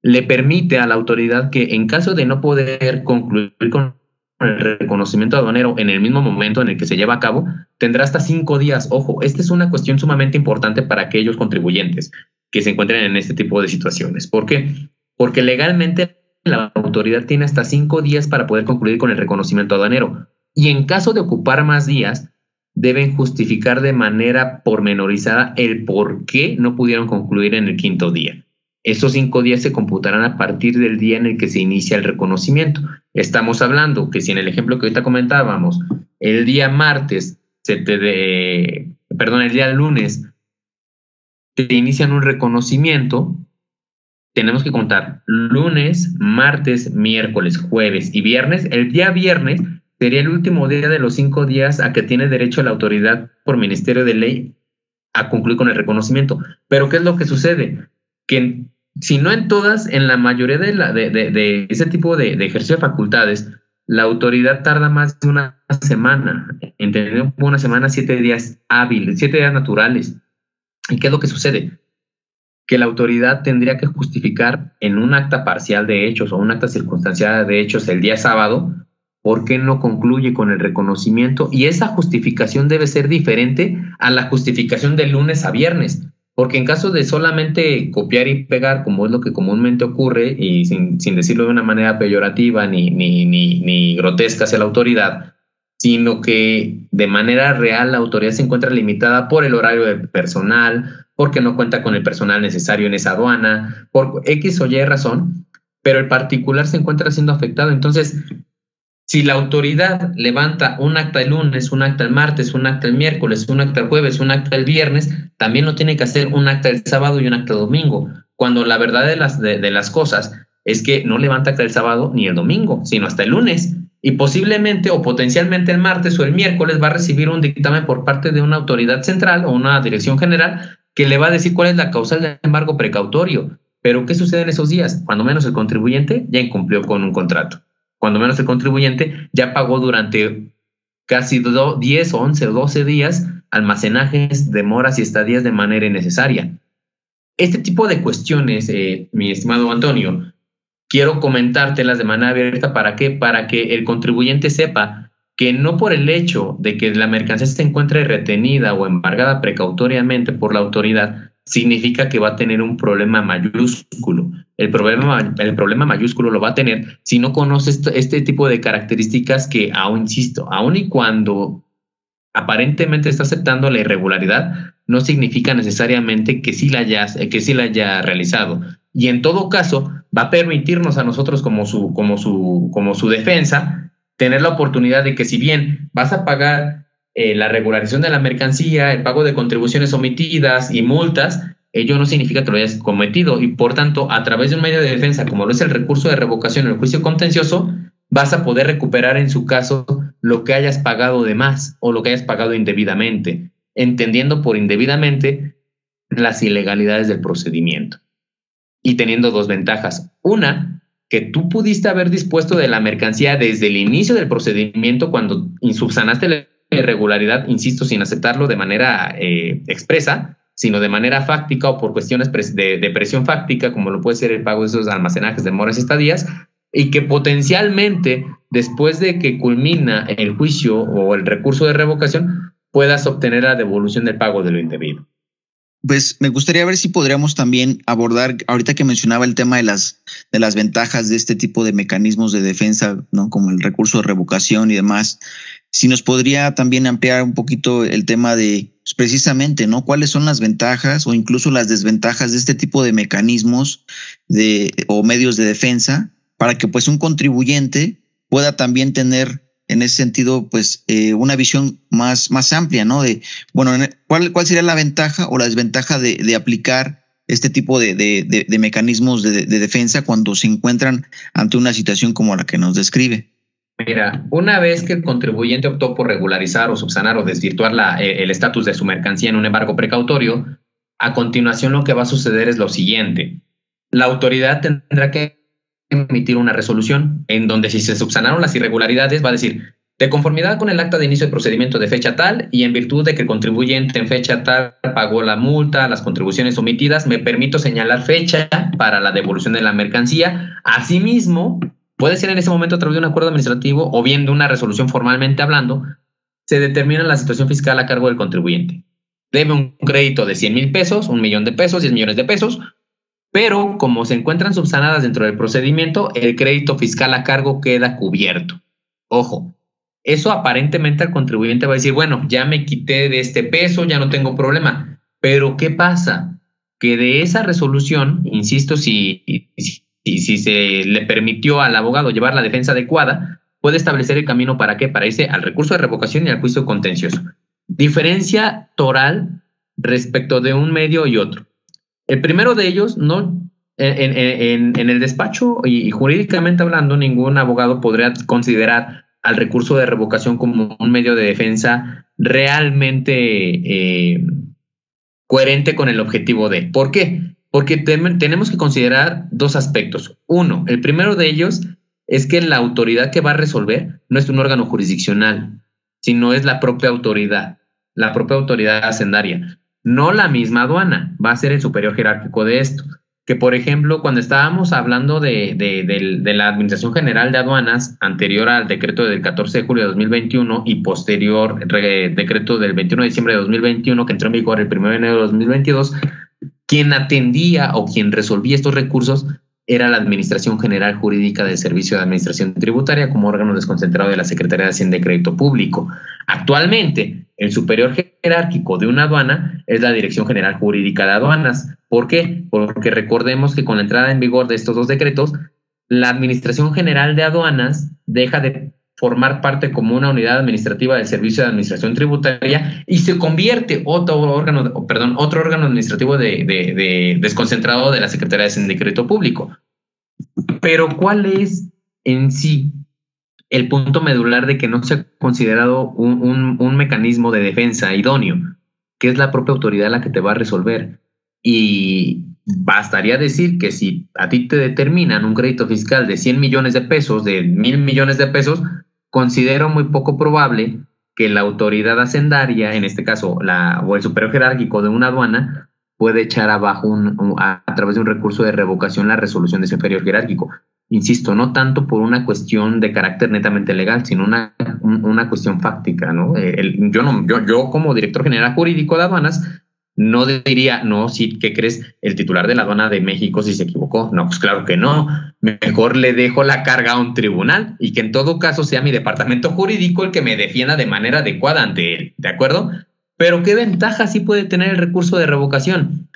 le permite a la autoridad que en caso de no poder concluir con el reconocimiento aduanero en el mismo momento en el que se lleva a cabo, tendrá hasta cinco días. Ojo, esta es una cuestión sumamente importante para aquellos contribuyentes que se encuentren en este tipo de situaciones. ¿Por qué? Porque legalmente la autoridad tiene hasta cinco días para poder concluir con el reconocimiento aduanero. Y en caso de ocupar más días, deben justificar de manera pormenorizada el por qué no pudieron concluir en el quinto día. Esos cinco días se computarán a partir del día en el que se inicia el reconocimiento. Estamos hablando que si en el ejemplo que ahorita comentábamos, el día martes, se te perdón, el día lunes, te inician un reconocimiento, tenemos que contar lunes, martes, miércoles, jueves y viernes. El día viernes sería el último día de los cinco días a que tiene derecho la autoridad por Ministerio de Ley a concluir con el reconocimiento. Pero ¿qué es lo que sucede? Que si no en todas, en la mayoría de, la, de, ese tipo de, ejercicio de facultades, la autoridad tarda más de una semana, entendiendo una semana, siete días hábiles, siete días naturales. ¿Y qué es lo que sucede? que la autoridad tendría que justificar en un acta parcial de hechos o un acta circunstanciada de hechos el día sábado por qué no concluye con el reconocimiento y esa justificación debe ser diferente a la justificación de lunes a viernes. Porque en caso de solamente copiar y pegar, como es lo que comúnmente ocurre, y sin, decirlo de una manera peyorativa ni, ni, ni, ni grotesca hacia la autoridad, sino que de manera real la autoridad se encuentra limitada por el horario del personal, porque no cuenta con el personal necesario en esa aduana, por X o Y razón, pero el particular se encuentra siendo afectado. Entonces, si la autoridad levanta un acta el lunes, un acta el martes, un acta el miércoles, un acta el jueves, un acta el viernes, también lo tiene que hacer un acta el sábado y un acta el domingo, cuando la verdad de las, de, las cosas es que no levanta acta el sábado ni el domingo, sino hasta el lunes. Y posiblemente o potencialmente el martes o el miércoles va a recibir un dictamen por parte de una autoridad central o una dirección general que le va a decir cuál es la causal del embargo precautorio. Pero ¿qué sucede en esos días? Cuando menos el contribuyente ya incumplió con un contrato. Cuando menos el contribuyente ya pagó durante casi 10, 11 o 12 días almacenajes, demoras y estadías de manera innecesaria. Este tipo de cuestiones, eh, mi estimado Antonio, quiero comentártelas de manera abierta para qué? Para que el contribuyente sepa que no por el hecho de que la mercancía se encuentre retenida o embargada precautoriamente por la autoridad, significa que va a tener un problema mayúsculo. El problema, el problema mayúsculo lo va a tener si no conoce este, este tipo de características que, aún insisto, aún y cuando aparentemente está aceptando la irregularidad, no significa necesariamente que sí la haya, que sí la haya realizado. Y en todo caso, va a permitirnos a nosotros como su, como su, como su defensa tener la oportunidad de que si bien vas a pagar eh, la regularización de la mercancía, el pago de contribuciones omitidas y multas, ello no significa que lo hayas cometido y por tanto a través de un medio de defensa como lo es el recurso de revocación en el juicio contencioso, vas a poder recuperar en su caso lo que hayas pagado de más o lo que hayas pagado indebidamente, entendiendo por indebidamente las ilegalidades del procedimiento. Y teniendo dos ventajas. Una, que tú pudiste haber dispuesto de la mercancía desde el inicio del procedimiento cuando insubsanaste la irregularidad, insisto, sin aceptarlo de manera eh, expresa, sino de manera fáctica o por cuestiones de, de, presión fáctica, como lo puede ser el pago de esos almacenajes de moras y estadías, y que potencialmente, después de que culmina el juicio o el recurso de revocación, puedas obtener la devolución del pago de lo indebido. Pues me gustaría ver si podríamos también abordar, ahorita que mencionaba el tema de las, de las ventajas de este tipo de mecanismos de defensa, ¿no? Como el recurso de revocación y demás, si nos podría también ampliar un poquito el tema de pues, precisamente, ¿no? ¿Cuáles son las ventajas o incluso las desventajas de este tipo de mecanismos de, o medios de defensa para que pues un contribuyente pueda también tener en ese sentido, pues eh, una visión más, más amplia, ¿no? De, bueno, ¿cuál, cuál sería la ventaja o la desventaja de, de aplicar este tipo de, de, de mecanismos de, defensa cuando se encuentran ante una situación como la que nos describe? Mira, una vez que el contribuyente optó por regularizar o subsanar o desvirtuar eh, el estatus de su mercancía en un embargo precautorio, a continuación lo que va a suceder es lo siguiente. La autoridad tendrá que emitir una resolución en donde si se subsanaron las irregularidades va a decir, de conformidad con el acta de inicio de procedimiento de fecha tal y en virtud de que el contribuyente en fecha tal pagó la multa, las contribuciones omitidas, me permito señalar fecha para la devolución de la mercancía. Asimismo, puede ser en ese momento a través de un acuerdo administrativo o bien de una resolución formalmente hablando, se determina la situación fiscal a cargo del contribuyente. Debe un crédito de 100 mil pesos, un millón de pesos, 10 millones de pesos, pero como se encuentran subsanadas dentro del procedimiento, el crédito fiscal a cargo queda cubierto. Ojo, eso aparentemente al contribuyente va a decir, bueno, ya me quité de este peso, ya no tengo problema. Pero ¿qué pasa? Que de esa resolución, insisto, si, si, si se le permitió al abogado llevar la defensa adecuada, puede establecer el camino para qué? Para irse al recurso de revocación y al juicio contencioso. Diferencia toral respecto de un medio y otro. El primero de ellos, no, en, el despacho y, jurídicamente hablando, ningún abogado podría considerar al recurso de revocación como un medio de defensa realmente eh, coherente con el objetivo de. ¿Por qué? Porque tenemos que considerar dos aspectos. Uno, el primero de ellos es que la autoridad que va a resolver no es un órgano jurisdiccional, sino es la propia autoridad, la propia autoridad hacendaria no la misma aduana, va a ser el superior jerárquico de esto. Que, por ejemplo, cuando estábamos hablando de, de, la Administración General de Aduanas, anterior al decreto del 14 de julio de 2021 y posterior decreto del 21 de diciembre de 2021, que entró en vigor el 1 de enero de 2022, quien atendía o quien resolvía estos recursos era la Administración General Jurídica del Servicio de Administración Tributaria como órgano desconcentrado de la Secretaría de Hacienda y Crédito Público. Actualmente, el superior jerárquico de una aduana es la Dirección General Jurídica de Aduanas. ¿Por qué? Porque recordemos que con la entrada en vigor de estos dos decretos, la Administración General de Aduanas deja de formar parte como una unidad administrativa del Servicio de Administración Tributaria y se convierte otro órgano, perdón, otro órgano administrativo de, desconcentrado de la Secretaría de Crédito Público. Pero ¿cuál es en sí el punto medular de que no se ha considerado un, mecanismo de defensa idóneo, que es la propia autoridad la que te va a resolver. Y bastaría decir que si a ti te determinan un crédito fiscal de 100 millones de pesos, de mil millones de pesos, considero muy poco probable que la autoridad hacendaria, en este caso la, o el superior jerárquico de una aduana, puede echar abajo un, a, través de un recurso de revocación la resolución de ese superior jerárquico. Insisto, no tanto por una cuestión de carácter netamente legal, sino una, una cuestión fáctica. ¿no? Eh, yo, no yo, yo como director general jurídico de aduanas no diría, no, sí, ¿qué crees? El titular de la aduana de México si se equivocó. No, pues claro que no. Mejor le dejo la carga a un tribunal y que en todo caso sea mi departamento jurídico el que me defienda de manera adecuada ante él. ¿De acuerdo? Pero ¿qué ventaja sí puede tener el recurso de revocación?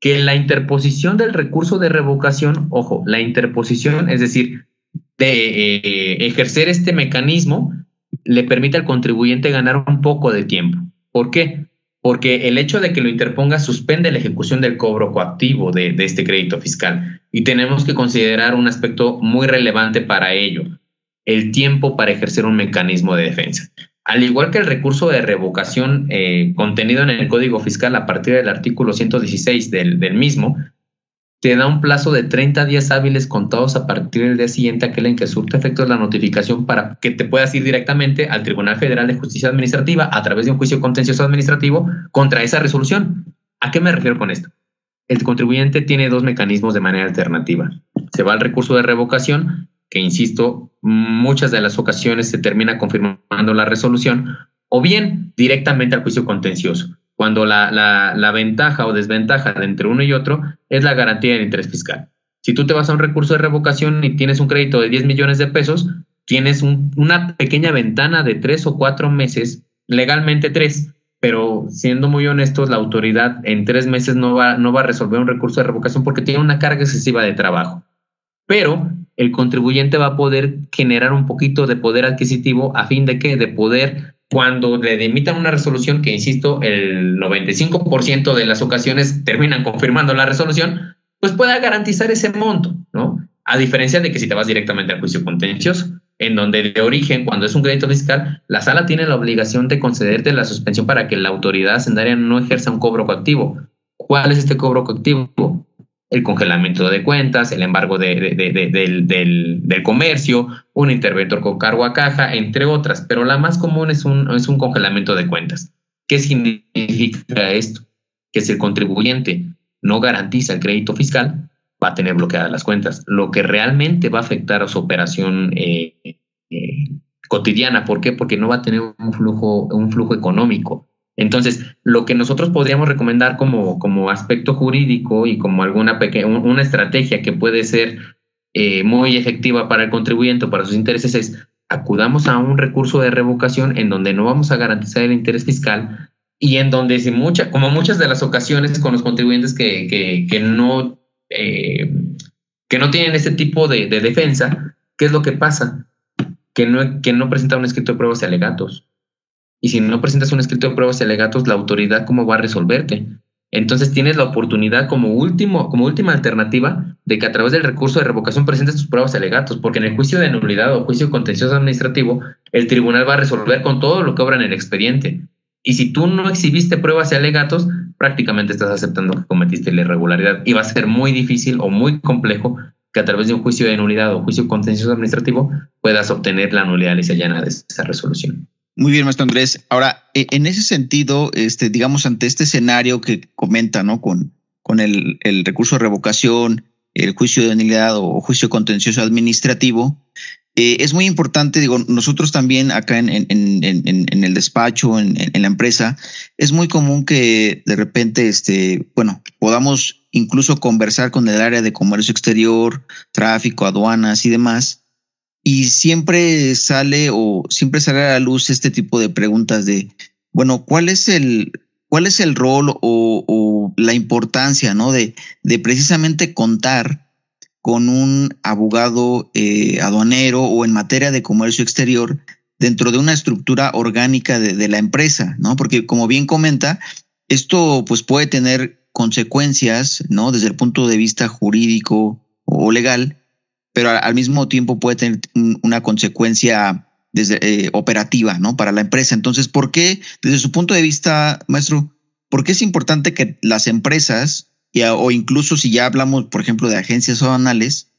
Que la interposición del recurso de revocación, ojo, la interposición, es decir, de eh, ejercer este mecanismo, le permite al contribuyente ganar un poco de tiempo. ¿Por qué? Porque el hecho de que lo interponga suspende la ejecución del cobro coactivo de, este crédito fiscal. Y tenemos que considerar un aspecto muy relevante para ello, el tiempo para ejercer un mecanismo de defensa. Al igual que el recurso de revocación eh, contenido en el Código Fiscal a partir del artículo 116 del, del mismo, te da un plazo de 30 días hábiles contados a partir del día siguiente aquel en que surte efectos la notificación para que te puedas ir directamente al Tribunal Federal de Justicia Administrativa a través de un juicio contencioso administrativo contra esa resolución. ¿A qué me refiero con esto? El contribuyente tiene dos mecanismos de manera alternativa. Se va al recurso de revocación, que insisto, muchas de las ocasiones se termina confirmando la resolución, o bien directamente al juicio contencioso cuando la, la, ventaja o desventaja de entre uno y otro es la garantía del interés fiscal. Si tú te vas a un recurso de revocación y tienes un crédito de 10 millones de pesos, tienes una pequeña ventana de tres o cuatro meses, legalmente tres, pero siendo muy honestos, la autoridad en tres meses no va, no va a resolver un recurso de revocación porque tiene una carga excesiva de trabajo. Pero el contribuyente va a poder generar un poquito de poder adquisitivo a fin de que de poder cuando le emitan una resolución, que insisto, el 95% de las ocasiones terminan confirmando la resolución, pues pueda garantizar ese monto, ¿no? A diferencia de que si te vas directamente al juicio contencioso, en donde de origen, cuando es un crédito fiscal, la sala tiene la obligación de concederte la suspensión para que la autoridad hacendaria no ejerza un cobro coactivo. ¿Cuál es este cobro coactivo? El congelamiento de cuentas, el embargo de, del, comercio, un interventor con cargo a caja, entre otras, pero la más común es un, es un congelamiento de cuentas. ¿Qué significa esto? Que si el contribuyente no garantiza el crédito fiscal, va a tener bloqueadas las cuentas, lo que realmente va a afectar a su operación eh, eh, cotidiana. ¿Por qué? Porque no va a tener un flujo, un flujo económico. Entonces, lo que nosotros podríamos recomendar como, como aspecto jurídico y como alguna pequeña, una estrategia que puede ser eh, muy efectiva para el contribuyente o para sus intereses es acudamos a un recurso de revocación en donde no vamos a garantizar el interés fiscal y en donde, si mucha, como muchas de las ocasiones con los contribuyentes que, que, no, eh, que no tienen ese tipo de, de, defensa, ¿qué es lo que pasa? Que no, que no presentan un escrito de pruebas y alegatos y si no presentas un escrito de pruebas y alegatos, la autoridad cómo va a resolverte. Entonces tienes la oportunidad como último, como última alternativa de que a través del recurso de revocación presentes tus pruebas y alegatos, porque en el juicio de nulidad o juicio contencioso administrativo, el tribunal va a resolver con todo lo que obra en el expediente. Y si tú no exhibiste pruebas y alegatos, prácticamente estás aceptando que cometiste la irregularidad y va a ser muy difícil o muy complejo que a través de un juicio de nulidad o juicio contencioso administrativo puedas obtener la nulidad y de esa resolución. Muy bien, maestro Andrés. Ahora, e, en ese sentido, este, digamos, ante este escenario que comenta, ¿no? Con, con el, recurso de revocación, el juicio de nulidad o juicio contencioso administrativo, eh, es muy importante, digo, nosotros también acá en, el despacho, en, la empresa, es muy común que de repente, este, bueno, podamos incluso conversar con el área de comercio exterior, tráfico, aduanas y demás, y siempre sale o siempre sale a la luz este tipo de preguntas de, bueno, ¿cuál es el, cuál es el rol o, la importancia, ¿no? De, de, precisamente contar con un abogado eh, aduanero o en materia de comercio exterior dentro de una estructura orgánica de, de, la empresa, ¿no? Porque como bien comenta, esto pues puede tener consecuencias, ¿no? Desde el punto de vista jurídico o legal, pero al mismo tiempo puede tener una consecuencia desde, eh, operativa ¿no? para la empresa. Entonces, ¿por qué, desde su punto de vista, maestro, por qué es importante que las empresas o incluso si ya hablamos, por ejemplo, de agencias aduanales,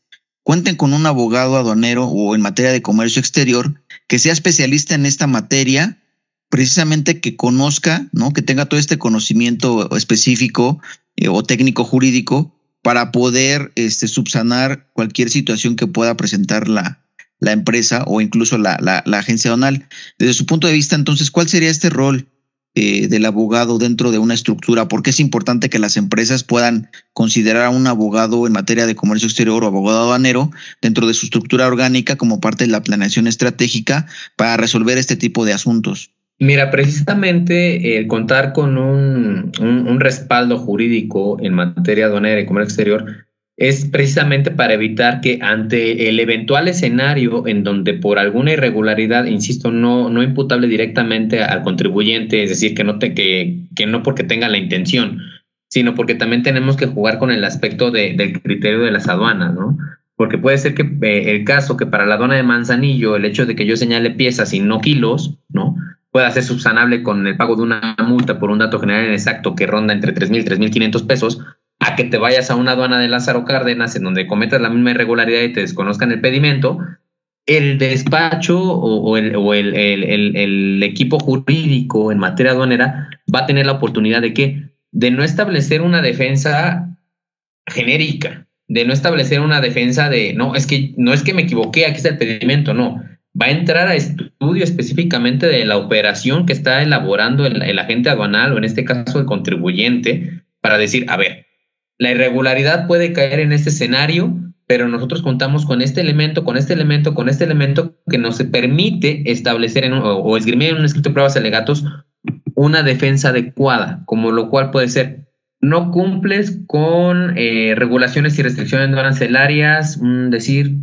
cuenten con un abogado aduanero o en materia de comercio exterior que sea especialista en esta materia, precisamente que conozca, ¿no? Que tenga todo este conocimiento específico eh, o técnico jurídico para poder este, subsanar cualquier situación que pueda presentar la, la empresa o incluso la, la, agencia aduanal. Desde su punto de vista, entonces, ¿cuál sería este rol eh, del abogado dentro de una estructura? ¿Por qué es importante que las empresas puedan considerar a un abogado en materia de comercio exterior o abogado aduanero dentro de su estructura orgánica como parte de la planeación estratégica para resolver este tipo de asuntos? Mira, precisamente el contar con un, un, respaldo jurídico en materia aduanera y comercio exterior es precisamente para evitar que ante el eventual escenario en donde por alguna irregularidad, insisto, no, no imputable directamente al contribuyente, es decir, que no, te, que, que no porque tenga la intención, sino porque también tenemos que jugar con el aspecto de, del criterio de las aduanas, ¿no? Porque puede ser que eh, el caso que para la aduana de Manzanillo, el hecho de que yo señale piezas y no kilos, ¿no? Pueda ser subsanable con el pago de una multa por un dato general exacto que ronda entre 3.000 y 3.500 pesos, a que te vayas a una aduana de Lázaro Cárdenas en donde cometas la misma irregularidad y te desconozcan el pedimento, el despacho o, el, o el, el, el, equipo jurídico en materia aduanera va a tener la oportunidad de que de no establecer una defensa genérica, de no establecer una defensa de no, es que no es que me equivoqué, aquí está el pedimento, no. Va a entrar a estudio específicamente de la operación que está elaborando el, agente aduanal o en este caso el contribuyente para decir, a ver, la irregularidad puede caer en este escenario, pero nosotros contamos con este elemento, con este elemento, con este elemento que nos permite establecer en o, esgrimir en un escrito de pruebas alegatos una defensa adecuada, como lo cual puede ser no cumples con eh, regulaciones y restricciones arancelarias, decir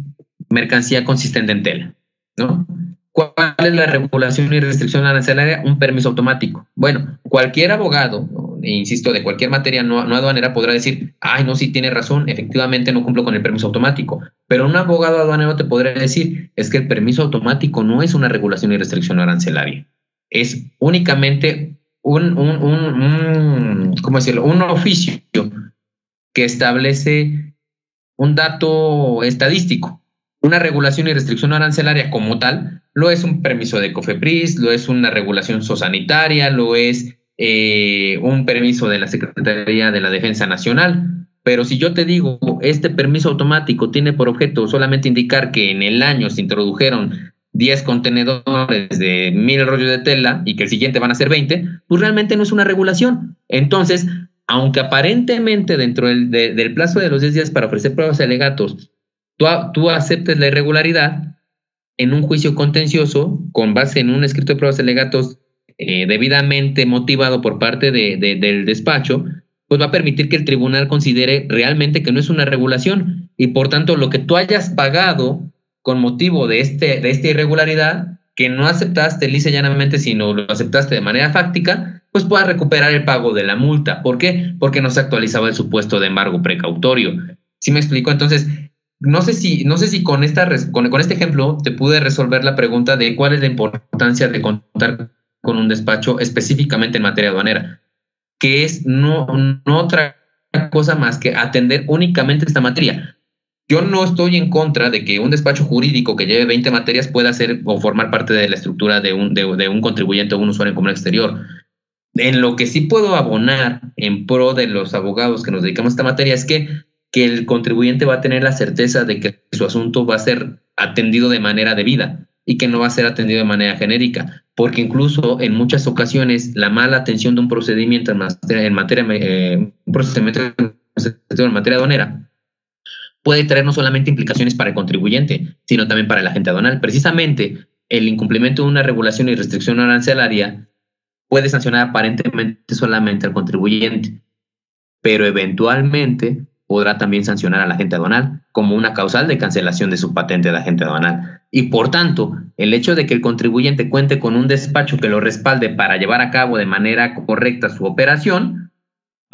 mercancía consistente en tela, ¿no? ¿Cuál es la regulación y restricción arancelaria? Un permiso automático. Bueno, cualquier abogado, e insisto, de cualquier materia no, no, aduanera podrá decir, ay, no, sí tiene razón, efectivamente no cumplo con el permiso automático. Pero un abogado aduanero te podrá decir, es que el permiso automático no es una regulación y restricción arancelaria. Es únicamente un, un, un, un ¿cómo decirlo? Un oficio que establece un dato estadístico. Una regulación y restricción arancelaria como tal lo es un permiso de COFEPRIS, lo es una regulación sosanitaria, lo es eh, un permiso de la Secretaría de la Defensa Nacional. Pero si yo te digo, este permiso automático tiene por objeto solamente indicar que en el año se introdujeron 10 contenedores de mil rollos de tela y que el siguiente van a ser 20, pues realmente no es una regulación. Entonces, aunque aparentemente dentro del, del plazo de los 10 días para ofrecer pruebas de alegatos tú, aceptes la irregularidad en un juicio contencioso con base en un escrito de pruebas de legatos eh, debidamente motivado por parte de, del despacho, pues va a permitir que el tribunal considere realmente que no es una regulación y por tanto lo que tú hayas pagado con motivo de, este, de esta irregularidad, que no aceptaste lisa llanamente, sino lo aceptaste de manera fáctica, pues puedas recuperar el pago de la multa. ¿Por qué? Porque no se actualizaba el supuesto de embargo precautorio. ¿Sí me explico? Entonces, no sé si, no sé si con, esta, con, con, este ejemplo te pude resolver la pregunta de cuál es la importancia de contar con un despacho específicamente en materia aduanera, que es no, otra cosa más que atender únicamente esta materia. Yo no estoy en contra de que un despacho jurídico que lleve 20 materias pueda ser o formar parte de la estructura de un, de, de un contribuyente o un usuario en comercio exterior. En lo que sí puedo abonar en pro de los abogados que nos dedicamos a esta materia es que que el contribuyente va a tener la certeza de que su asunto va a ser atendido de manera debida y que no va a ser atendido de manera genérica, porque incluso en muchas ocasiones la mala atención de un procedimiento en materia, en materia, eh, procedimiento en materia aduanera puede traer no solamente implicaciones para el contribuyente, sino también para el agente aduanal. Precisamente el incumplimiento de una regulación y restricción arancelaria puede sancionar aparentemente solamente al contribuyente, pero eventualmente podrá también sancionar al agente aduanal como una causal de cancelación de su patente de agente aduanal. Y por tanto, el hecho de que el contribuyente cuente con un despacho que lo respalde para llevar a cabo de manera correcta su operación,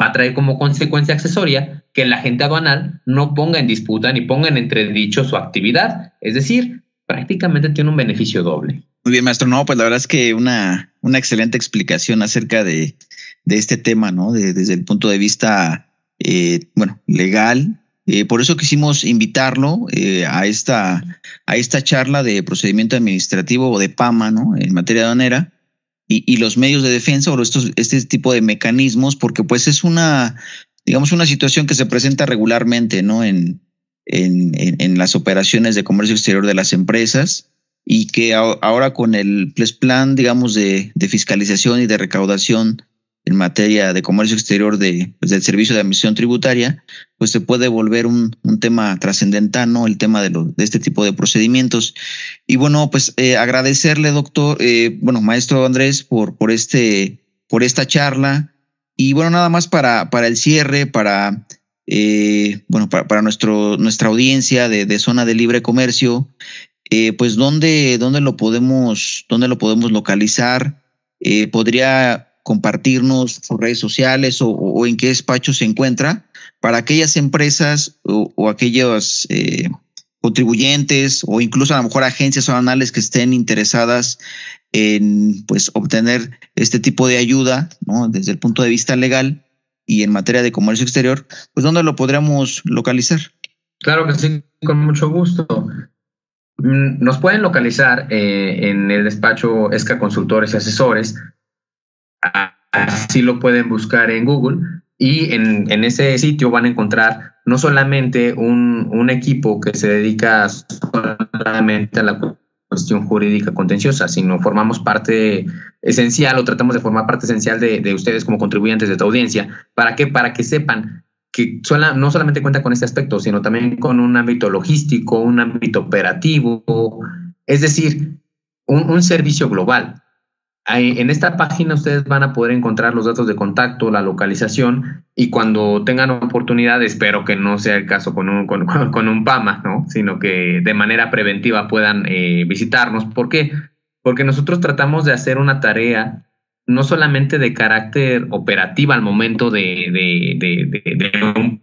va a traer como consecuencia accesoria que el agente aduanal no ponga en disputa ni ponga en entredicho su actividad. Es decir, prácticamente tiene un beneficio doble. Muy bien, maestro. No, pues la verdad es que una, una excelente explicación acerca de, de este tema, ¿no? desde el punto de vista bueno, legal. por eso quisimos invitarlo a, esta, a esta charla de procedimiento administrativo o de PAMA, ¿no? En materia aduanera. Y, y, los medios de defensa o estos, este tipo de mecanismos, porque pues es una, digamos, una situación que se presenta regularmente, ¿no? En, en, en, las operaciones de comercio exterior de las empresas y que ahora con el plan, digamos, de, de, fiscalización y de recaudación en materia de comercio exterior de, pues, del servicio de admisión tributaria, pues se puede volver un, un tema trascendental, ¿no? El tema de, lo, de este tipo de procedimientos. Y bueno, pues eh, agradecerle, doctor, eh, bueno, maestro Andrés, por, por, este, por esta charla. Y bueno, nada más para, para el cierre, para eh, bueno, para, para, nuestro, nuestra audiencia de, de, zona de libre comercio, pues ¿dónde, dónde, lo podemos, dónde lo podemos localizar. Podría compartirnos sus redes sociales o, o, en qué despacho se encuentra para aquellas empresas o, o aquellos eh, contribuyentes o incluso a lo mejor agencias aduanales que estén interesadas en pues obtener este tipo de ayuda ¿no? desde el punto de vista legal y en materia de comercio exterior, pues ¿dónde lo podríamos localizar? Claro que sí, con mucho gusto. Mm, nos pueden localizar eh, en el despacho ESCA Consultores y Asesores. Así lo pueden buscar en Google y en, en ese sitio van a encontrar no solamente un, un equipo que se dedica solamente a la cuestión jurídica contenciosa, sino formamos parte esencial o tratamos de formar parte esencial de, de ustedes como contribuyentes de tu audiencia. ¿Para qué? Para que sepan que no solamente cuenta con este aspecto, sino también con un ámbito logístico, un ámbito operativo, es decir, un, un servicio global. En esta página ustedes van a poder encontrar los datos de contacto, la localización y cuando tengan oportunidad, espero que no sea el caso con un, con, un PAMA, ¿no? sino que de manera preventiva puedan eh, visitarnos. ¿Por qué? Porque nosotros tratamos de hacer una tarea no solamente de carácter operativo al momento de, de un,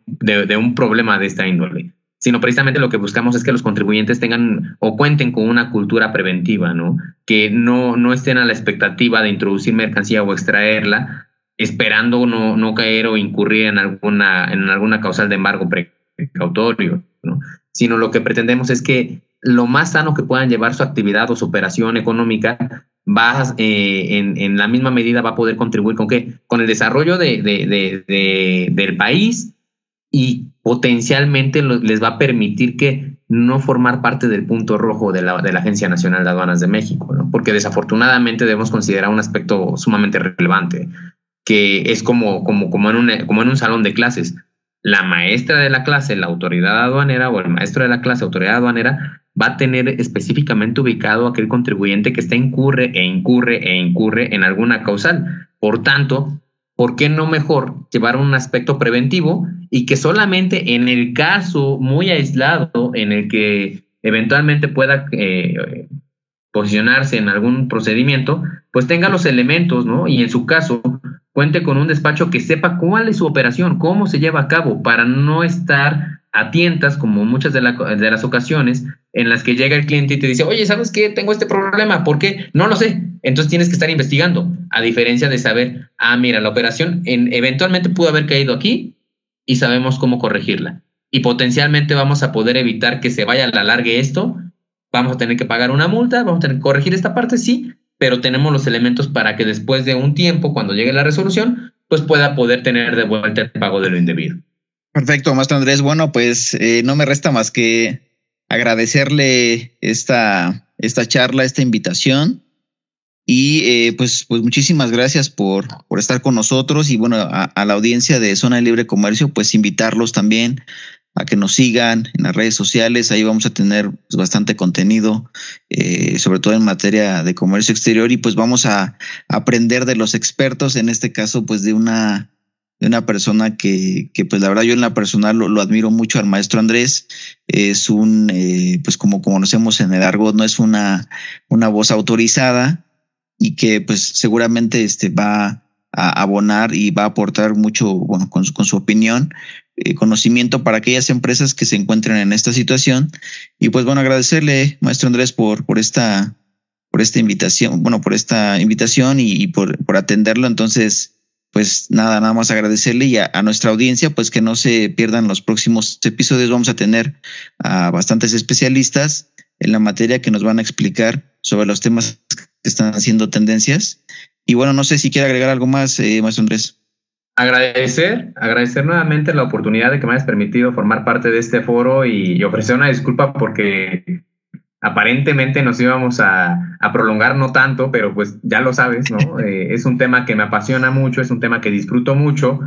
un problema de esta índole, sino precisamente lo que buscamos es que los contribuyentes tengan o cuenten con una cultura preventiva, ¿no? Que no, no estén a la expectativa de introducir mercancía o extraerla, esperando no, no caer o incurrir en alguna, en alguna causal de embargo precautorio, ¿no? Sino lo que pretendemos es que lo más sano que puedan llevar su actividad o su operación económica va eh, en, en, la misma medida va a poder contribuir con qué? Con el desarrollo de, de, de, de del país y potencialmente les va a permitir que no formar parte del punto rojo de la, de la Agencia Nacional de Aduanas de México, ¿no? porque desafortunadamente debemos considerar un aspecto sumamente relevante, que es como, como, como, en un, como en un salón de clases. La maestra de la clase, la autoridad aduanera o el maestro de la clase, autoridad aduanera, va a tener específicamente ubicado aquel contribuyente que está incurre e incurre e incurre en alguna causal. Por tanto, ¿por qué no mejor llevar un aspecto preventivo y que solamente en el caso muy aislado en el que eventualmente pueda eh, posicionarse en algún procedimiento, pues tenga los elementos, ¿no? Y en su caso, cuente con un despacho que sepa cuál es su operación, cómo se lleva a cabo, para no estar a tientas, como muchas de, la, de las ocasiones, en las que llega el cliente y te dice, oye, ¿sabes qué? Tengo este problema, ¿por qué? No lo sé. Entonces tienes que estar investigando, a diferencia de saber, ah, mira, la operación en, eventualmente pudo haber caído aquí y sabemos cómo corregirla. Y potencialmente vamos a poder evitar que se vaya a la largue esto. Vamos a tener que pagar una multa, vamos a tener que corregir esta parte, sí, pero tenemos los elementos para que después de un tiempo, cuando llegue la resolución, pues pueda poder tener de vuelta el pago de lo indebido. Perfecto, maestro Andrés. Bueno, pues eh, no me resta más que agradecerle esta, esta charla, esta invitación. Y eh, pues, pues muchísimas gracias por, por estar con nosotros y bueno, a, la audiencia de Zona de Libre Comercio, pues invitarlos también a que nos sigan en las redes sociales. Ahí vamos a tener pues, bastante contenido, eh, sobre todo en materia de comercio exterior y pues vamos a aprender de los expertos, en este caso pues de una de una persona que, que, pues la verdad yo en la personal lo, lo admiro mucho al maestro Andrés. Es un, eh, pues como conocemos en el argot, no es una, una voz autorizada y que pues seguramente este va a abonar y va a aportar mucho, bueno, con su, con su opinión, eh, conocimiento para aquellas empresas que se encuentren en esta situación. Y pues bueno, agradecerle, maestro Andrés, por, por esta, por esta invitación, bueno, por esta invitación y, y por, por atenderlo. Entonces, pues nada, nada más agradecerle y a, nuestra audiencia, pues que no se pierdan los próximos episodios. Vamos a tener a bastantes especialistas en la materia que nos van a explicar sobre los temas que están haciendo tendencias. Y bueno, no sé si quiere agregar algo más, eh, maestro Andrés. Agradecer, agradecer nuevamente la oportunidad de que me hayas permitido formar parte de este foro y ofrecer una disculpa porque aparentemente nos íbamos a, prolongar no tanto, pero pues ya lo sabes, ¿no? Eh, es un tema que me apasiona mucho, es un tema que disfruto mucho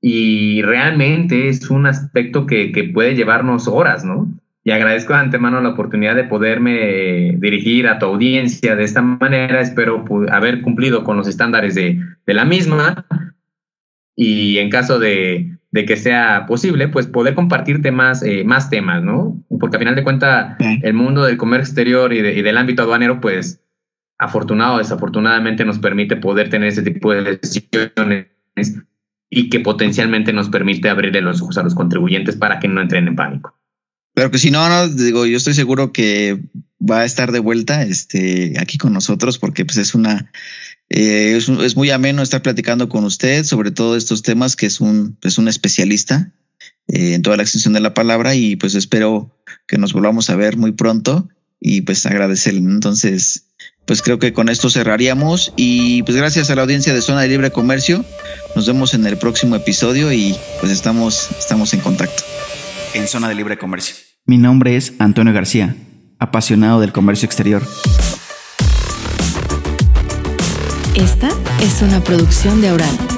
y realmente es un aspecto que, que puede llevarnos horas, ¿no? Y agradezco de antemano la oportunidad de poderme dirigir a tu audiencia de esta manera. Espero haber cumplido con los estándares de, de la misma y en caso de, de que sea posible, pues poder compartirte más, eh, más temas, ¿no? Porque a final de cuentas, el mundo del comercio exterior y, del ámbito aduanero, pues afortunado o desafortunadamente nos permite poder tener ese tipo de decisiones y que potencialmente nos permite abrirle los ojos a los contribuyentes para que no entren en pánico. Pero que si no, no, digo, yo estoy seguro que va a estar de vuelta este, aquí con nosotros porque pues es una eh, es, muy ameno estar platicando con usted sobre todos estos temas, que es un, es un especialista eh, en toda la extensión de la palabra y pues espero que nos volvamos a ver muy pronto y pues agradecerle. Entonces, pues creo que con esto cerraríamos y pues gracias a la audiencia de Zona de Libre Comercio. Nos vemos en el próximo episodio y pues estamos, estamos en contacto. En Zona de Libre Comercio. Mi nombre es Antonio García, apasionado del comercio exterior. Esta es una producción de Oral.